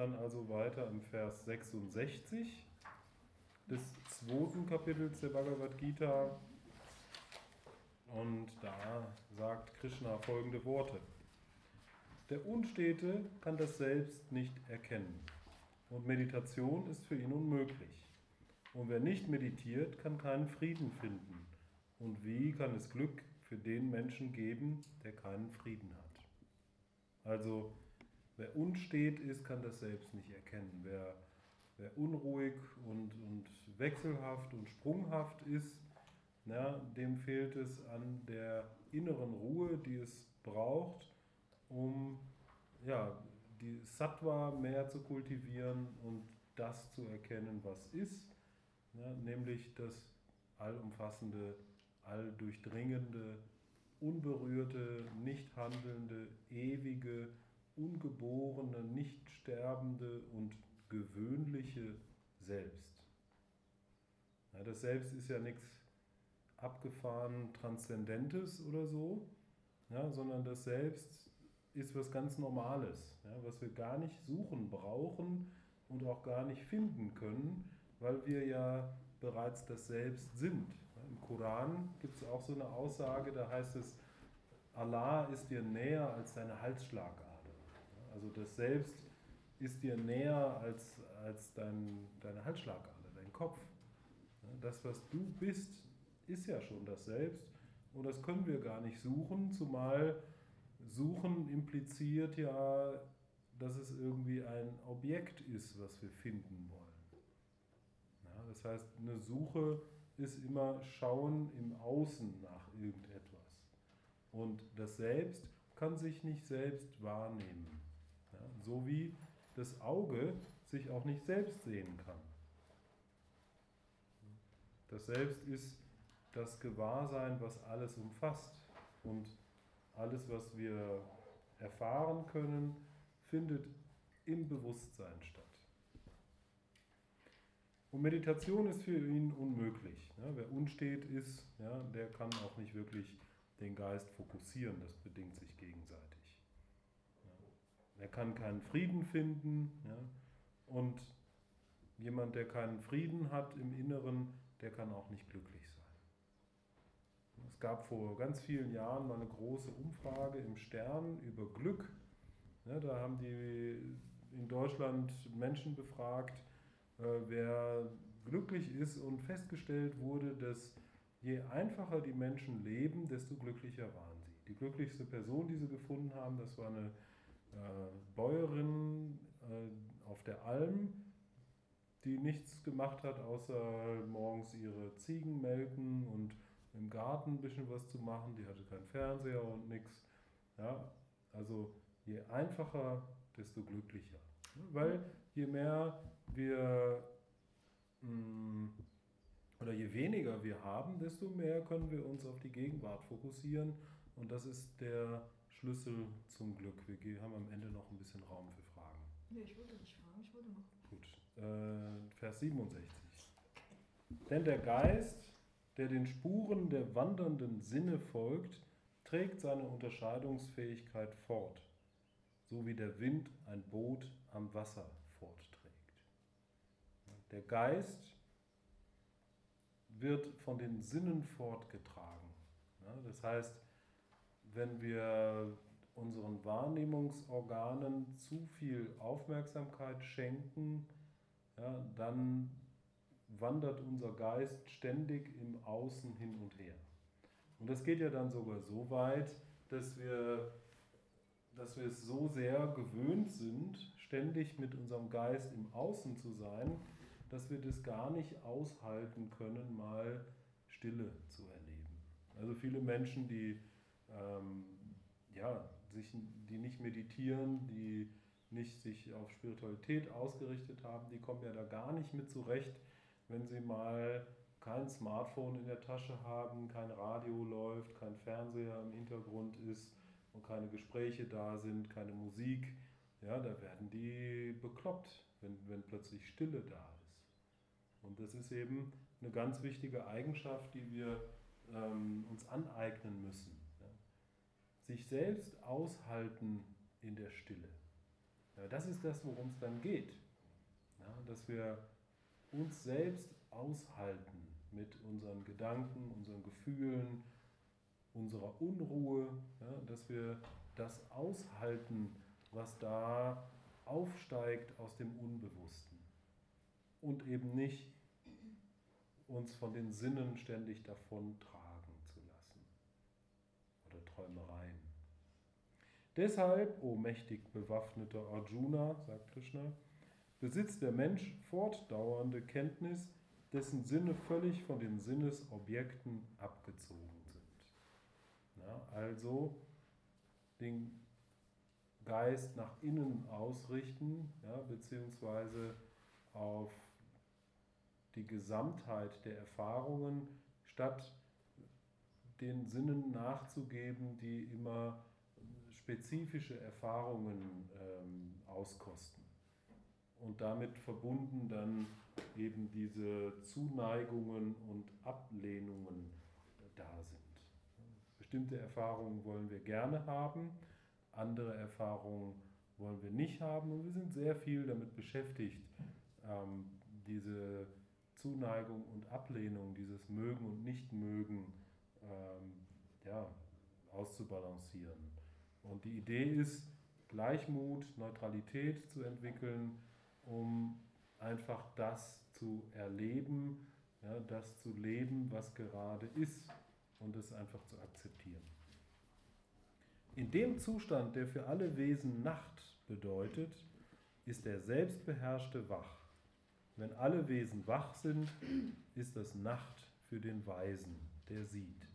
dann also weiter im Vers 66 des zweiten Kapitels der Bhagavad Gita. Und da sagt Krishna folgende Worte. Der Unstete kann das Selbst nicht erkennen und Meditation ist für ihn unmöglich. Und wer nicht meditiert, kann keinen Frieden finden. Und wie kann es Glück für den Menschen geben, der keinen Frieden hat? Also, wer unstet ist, kann das selbst nicht erkennen. Wer, wer unruhig und, und wechselhaft und sprunghaft ist, na, dem fehlt es an der inneren Ruhe, die es braucht, um ja, die Sattva mehr zu kultivieren und das zu erkennen, was ist ja, nämlich das allumfassende, alldurchdringende, unberührte, nicht handelnde, ewige, ungeborene, nicht sterbende und gewöhnliche Selbst. Ja, das Selbst ist ja nichts abgefahren Transzendentes oder so, ja, sondern das Selbst ist was ganz Normales, ja, was wir gar nicht suchen brauchen und auch gar nicht finden können, weil wir ja bereits das Selbst sind. Im Koran gibt es auch so eine Aussage, da heißt es, Allah ist dir näher als deine Halsschlagader. Also das Selbst ist dir näher als, als dein, deine Halsschlagader, dein Kopf. Das, was du bist, ist ja schon das Selbst und das können wir gar nicht suchen, zumal suchen impliziert ja, dass es irgendwie ein Objekt ist, was wir finden wollen. Ja, das heißt, eine Suche ist immer Schauen im Außen nach irgendetwas. Und das Selbst kann sich nicht selbst wahrnehmen. Ja, so wie das Auge sich auch nicht selbst sehen kann. Das Selbst ist das Gewahrsein, was alles umfasst. Und alles, was wir erfahren können, findet im Bewusstsein statt. Und Meditation ist für ihn unmöglich. Ja, wer unstet ist, ja, der kann auch nicht wirklich den Geist fokussieren. Das bedingt sich gegenseitig. Ja. Er kann keinen Frieden finden. Und jemand, der keinen Frieden hat im Inneren, der kann auch nicht glücklich sein. Es gab vor ganz vielen Jahren mal eine große Umfrage im Stern über Glück. da haben die in Deutschland Menschen befragt, äh, wer glücklich ist und festgestellt wurde, dass je einfacher die Menschen leben, desto glücklicher waren sie. Die glücklichste Person, die sie gefunden haben, das war eine Bäuerin äh, auf der Alm, die nichts gemacht hat, außer morgens ihre Ziegen melken und im Garten ein bisschen was zu machen. Die hatte keinen Fernseher und nichts. Ja, also je einfacher, desto glücklicher. Weil je mehr wir mm, oder je weniger wir haben, desto mehr können wir uns auf die Gegenwart fokussieren. Und das ist der Schlüssel zum Glück. Wir haben am Ende noch ein bisschen Raum für Fragen. Nee, ich wollte nicht fragen, ich wollte noch. Gut. Äh, Vers 67. Denn der Geist, der den Spuren der wandernden Sinne folgt, trägt seine Unterscheidungsfähigkeit fort so wie der Wind ein Boot am Wasser fortträgt. Der Geist wird von den Sinnen fortgetragen. Das heißt, wenn wir unseren Wahrnehmungsorganen zu viel Aufmerksamkeit schenken, ja, dann wandert unser Geist ständig im Außen hin und her. Und das geht ja dann sogar so weit, dass wir dass wir es so sehr gewöhnt sind, ständig mit unserem Geist im Außen zu sein, dass wir das gar nicht aushalten können, mal Stille zu erleben. Also viele Menschen, die, ähm, ja, sich, die nicht meditieren, die nicht sich auf Spiritualität ausgerichtet haben, die kommen ja da gar nicht mit zurecht, wenn sie mal kein Smartphone in der Tasche haben, kein Radio läuft, kein Fernseher im Hintergrund ist und keine Gespräche da sind, keine Musik, ja, da werden die bekloppt, wenn, wenn plötzlich Stille da ist. Und das ist eben eine ganz wichtige Eigenschaft, die wir ähm, uns aneignen müssen. Sich selbst aushalten in der Stille. Ja, das ist das, worum es dann geht. Ja, dass wir uns selbst aushalten mit unseren Gedanken, unseren Gefühlen, unserer Unruhe, ja, dass wir das aushalten, was da aufsteigt aus dem Unbewussten und eben nicht uns von den Sinnen ständig davon tragen zu lassen oder Träumereien. Deshalb, o mächtig bewaffneter Arjuna, sagt Krishna, besitzt der Mensch fortdauernde Kenntnis, dessen Sinne völlig von den Sinnesobjekten abgezogen sind. Ja, also den Geist nach innen ausrichten, ja, beziehungsweise auf die Gesamtheit der Erfahrungen, statt den Sinnen nachzugeben, die immer spezifische Erfahrungen ähm, auskosten. Und damit verbunden dann eben diese Zuneigungen und Ablehnungen da sind. Bestimmte Erfahrungen wollen wir gerne haben, andere Erfahrungen wollen wir nicht haben und wir sind sehr viel damit beschäftigt, ähm, diese Zuneigung und Ablehnung, dieses Mögen und Nichtmögen ähm, ja, auszubalancieren. Und die Idee ist, Gleichmut, Neutralität zu entwickeln, um einfach das zu erleben, ja, das zu leben, was gerade ist und es einfach zu akzeptieren. In dem Zustand, der für alle Wesen Nacht bedeutet, ist der Selbstbeherrschte wach. Wenn alle Wesen wach sind, ist das Nacht für den Weisen, der sieht.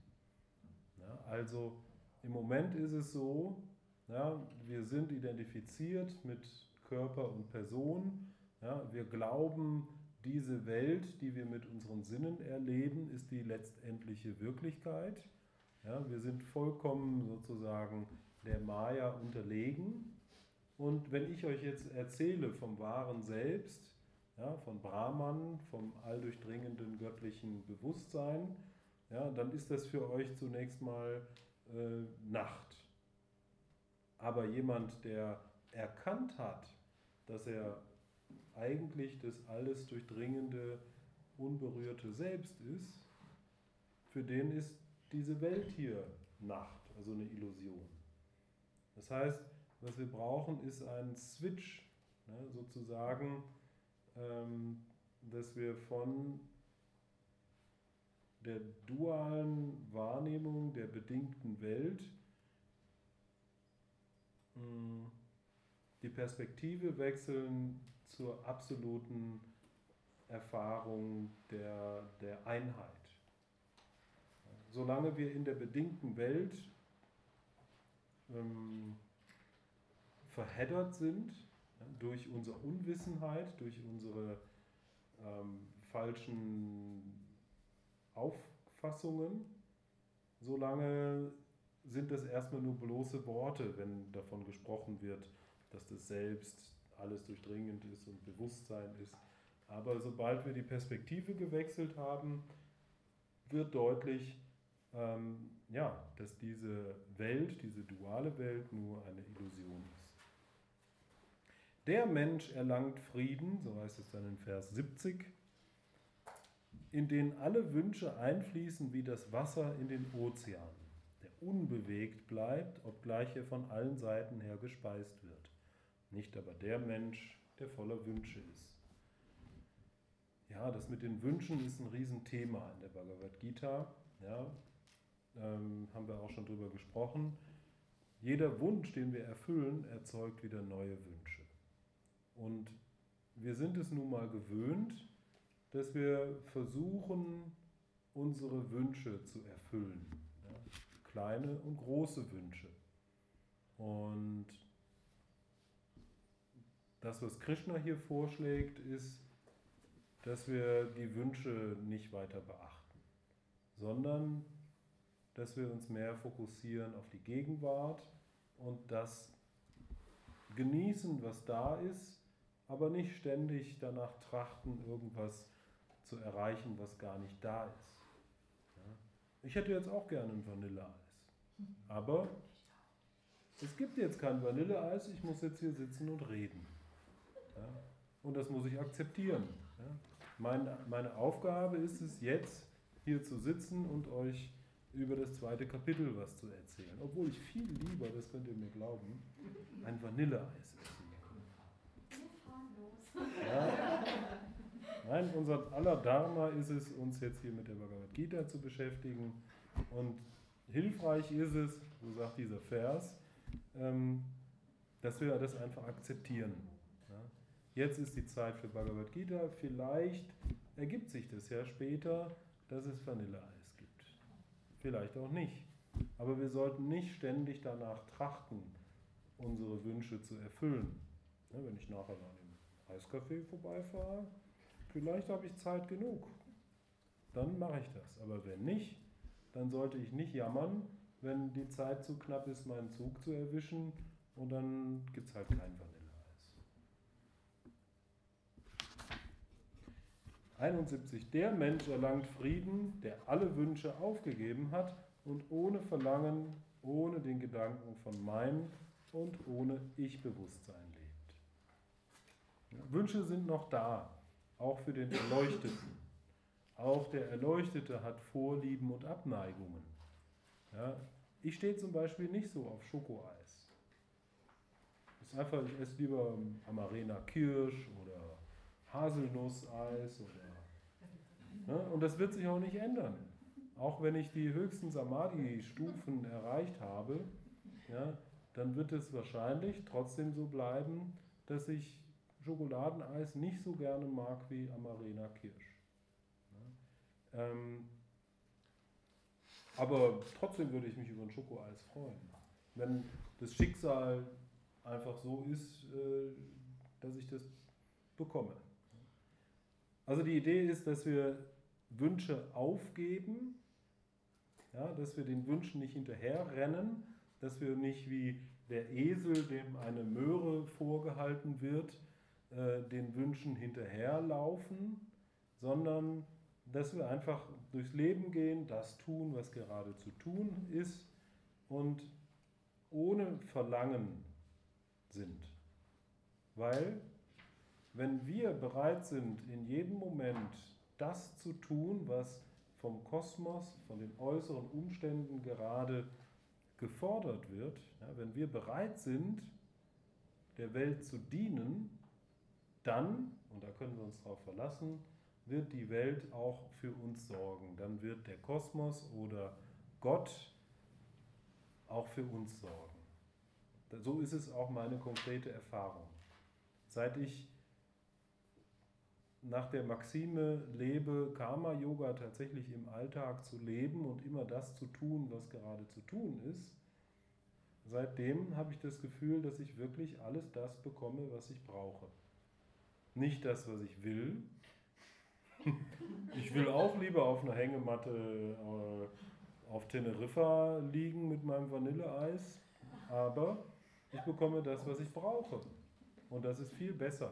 Ja, also im Moment ist es so, ja, wir sind identifiziert mit Körper und Person. Ja, wir glauben, diese Welt, die wir mit unseren Sinnen erleben, ist die letztendliche Wirklichkeit. Ja, wir sind vollkommen sozusagen der Maya unterlegen. Und wenn ich euch jetzt erzähle vom wahren Selbst, ja, von Brahman, vom alldurchdringenden göttlichen Bewusstsein, ja, dann ist das für euch zunächst mal äh, Nacht. Aber jemand, der erkannt hat, dass er eigentlich das alles durchdringende, unberührte Selbst ist, für den ist diese Welt hier Nacht, also eine Illusion. Das heißt, was wir brauchen, ist ein Switch, ne, sozusagen, ähm, dass wir von der dualen Wahrnehmung der bedingten Welt hm, die Perspektive wechseln zur absoluten Erfahrung der, der Einheit. Solange wir in der bedingten Welt ähm, verheddert sind, durch unsere Unwissenheit, durch unsere ähm, falschen Auffassungen, solange sind das erstmal nur bloße Worte, wenn davon gesprochen wird, dass das Selbst alles durchdringend ist und Bewusstsein ist. Aber sobald wir die Perspektive gewechselt haben, wird deutlich, ähm, ja, dass diese Welt, diese duale Welt nur eine Illusion ist. Der Mensch erlangt Frieden, so heißt es dann in Vers 70, in den alle Wünsche einfließen wie das Wasser in den Ozean, der unbewegt bleibt, obgleich er von allen Seiten her gespeist wird. Nicht aber der Mensch, der voller Wünsche ist. Ja, das mit den Wünschen ist ein Riesenthema in der Bhagavad Gita. Ja, ähm, haben wir auch schon drüber gesprochen. Jeder Wunsch, den wir erfüllen, erzeugt wieder neue Wünsche. Und wir sind es nun mal gewöhnt, dass wir versuchen, unsere Wünsche zu erfüllen. Ja? Kleine und große Wünsche. Und das, was Krishna hier vorschlägt, ist, dass wir die Wünsche nicht weiter beachten, sondern dass wir uns mehr fokussieren auf die Gegenwart und das genießen, was da ist, aber nicht ständig danach trachten, irgendwas zu erreichen, was gar nicht da ist. Ja? Ich hätte jetzt auch gerne ein Vanilleeis, aber es gibt jetzt kein Vanilleeis, ich muss jetzt hier sitzen und reden. Ja? Und das muss ich akzeptieren. Ja? Meine, meine Aufgabe ist es jetzt, hier zu sitzen und euch über das zweite Kapitel was zu erzählen. Obwohl ich viel lieber, das könnt ihr mir glauben, ein Vanilleeis essen würde. Ja. Nein, unser aller Dharma ist es, uns jetzt hier mit der Bhagavad Gita zu beschäftigen. Und hilfreich ist es, so sagt dieser Vers, ähm, dass wir das einfach akzeptieren. Jetzt ist die Zeit für Bhagavad Gita. Vielleicht ergibt sich das ja später, dass es Vanilleeis gibt. Vielleicht auch nicht. Aber wir sollten nicht ständig danach trachten, unsere Wünsche zu erfüllen. wenn ich nachher an dem Eiscafé vorbeifahre, vielleicht habe ich Zeit genug. Dann mache ich das. Aber wenn nicht, dann sollte ich nicht jammern, wenn die Zeit zu knapp ist, meinen Zug zu erwischen und dann gibt es halt kein Vanilleeis. 71. Der Mensch erlangt Frieden, der alle Wünsche aufgegeben hat und ohne Verlangen, ohne den Gedanken von mein und ohne Ich-Bewusstsein lebt. Wünsche sind noch da, auch für den Erleuchteten. Auch der Erleuchtete hat Vorlieben und Abneigungen. Ja, ich stehe zum Beispiel nicht so auf Schokoeis. Ist einfach, ich esse lieber Amarena Kirsch oder Haselnusseis oder. Ne? Und das wird sich auch nicht ändern. Auch wenn ich die höchsten Samadhi-Stufen erreicht habe, ja, dann wird es wahrscheinlich trotzdem so bleiben, dass ich Schokoladeneis nicht so gerne mag wie Amarena Kirsch. Ja, ähm, aber trotzdem würde ich mich über ein Schokoeis freuen. Wenn das Schicksal einfach so ist, äh, dass ich das bekomme. Also die Idee ist, dass wir Wünsche aufgeben, ja, dass wir den Wünschen nicht hinterherrennen, dass wir nicht wie der Esel, dem eine Möhre vorgehalten wird, äh, den Wünschen hinterherlaufen, sondern dass wir einfach durchs Leben gehen, das tun, was gerade zu tun ist und ohne Verlangen sind. Weil wenn wir bereit sind, in jedem Moment das zu tun, was vom Kosmos, von den äußeren Umständen gerade gefordert wird, ja, wenn wir bereit sind, der Welt zu dienen, dann, und da können wir uns darauf verlassen, wird die Welt auch für uns sorgen. Dann wird der Kosmos oder Gott auch für uns sorgen. So ist es auch meine konkrete Erfahrung. Seit ich nach der Maxime lebe, Karma-Yoga tatsächlich im Alltag zu leben und immer das zu tun, was gerade zu tun ist, seitdem habe ich das Gefühl, dass ich wirklich alles das bekomme, was ich brauche. Nicht das, was ich will. Ich will auch lieber auf einer Hängematte äh, auf Teneriffa liegen mit meinem Vanilleeis, aber ich bekomme das, was ich brauche. Und das ist viel besser,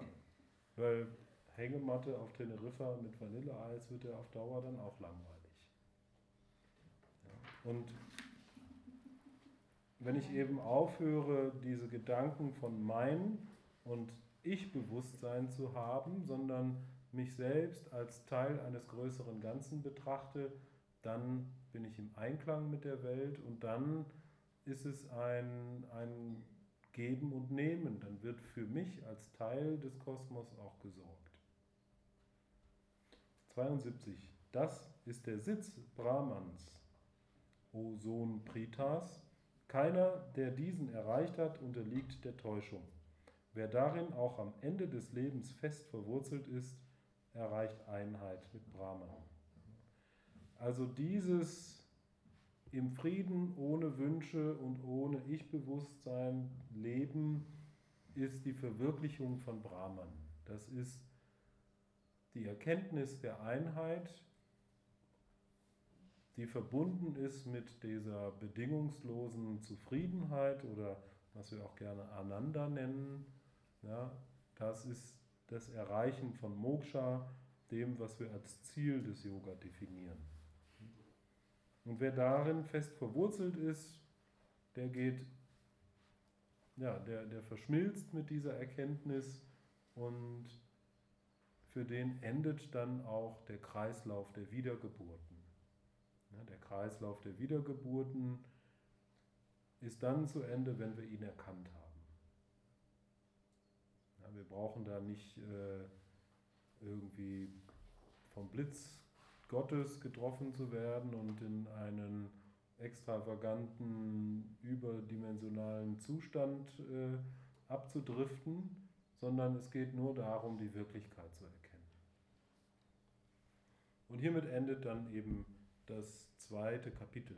weil Hängematte auf Teneriffa mit Vanilleeis wird ja auf Dauer dann auch langweilig. Und wenn ich eben aufhöre, diese Gedanken von mein und Ich-Bewusstsein zu haben, sondern mich selbst als Teil eines größeren Ganzen betrachte, dann bin ich im Einklang mit der Welt und dann ist es ein, ein Geben und Nehmen. Dann wird für mich als Teil des Kosmos auch gesorgt. 72. Das ist der Sitz Brahmans, o Sohn Pritas. Keiner, der diesen erreicht hat, unterliegt der Täuschung. Wer darin auch am Ende des Lebens fest verwurzelt ist, erreicht Einheit mit Brahman. Also dieses im Frieden, ohne Wünsche und ohne Ich-Bewusstsein leben, ist die Verwirklichung von Brahman. Das ist die Erkenntnis der Einheit, die verbunden ist mit dieser bedingungslosen Zufriedenheit oder was wir auch gerne Ananda nennen, ja, das ist das Erreichen von Moksha, dem, was wir als Ziel des Yoga definieren. Und wer darin fest verwurzelt ist, der geht ja, der, der verschmilzt mit dieser Erkenntnis und für den endet dann auch der Kreislauf der Wiedergeburten. Ja, der Kreislauf der Wiedergeburten ist dann zu Ende, wenn wir ihn erkannt haben. Wir brauchen da nicht äh, irgendwie vom Blitz Gottes getroffen zu werden und in einen extravaganten, überdimensionalen Zustand äh, abzudriften, sondern es geht nur darum, die Wirklichkeit zu erkennen. Und hiermit endet dann eben das zweite Kapitel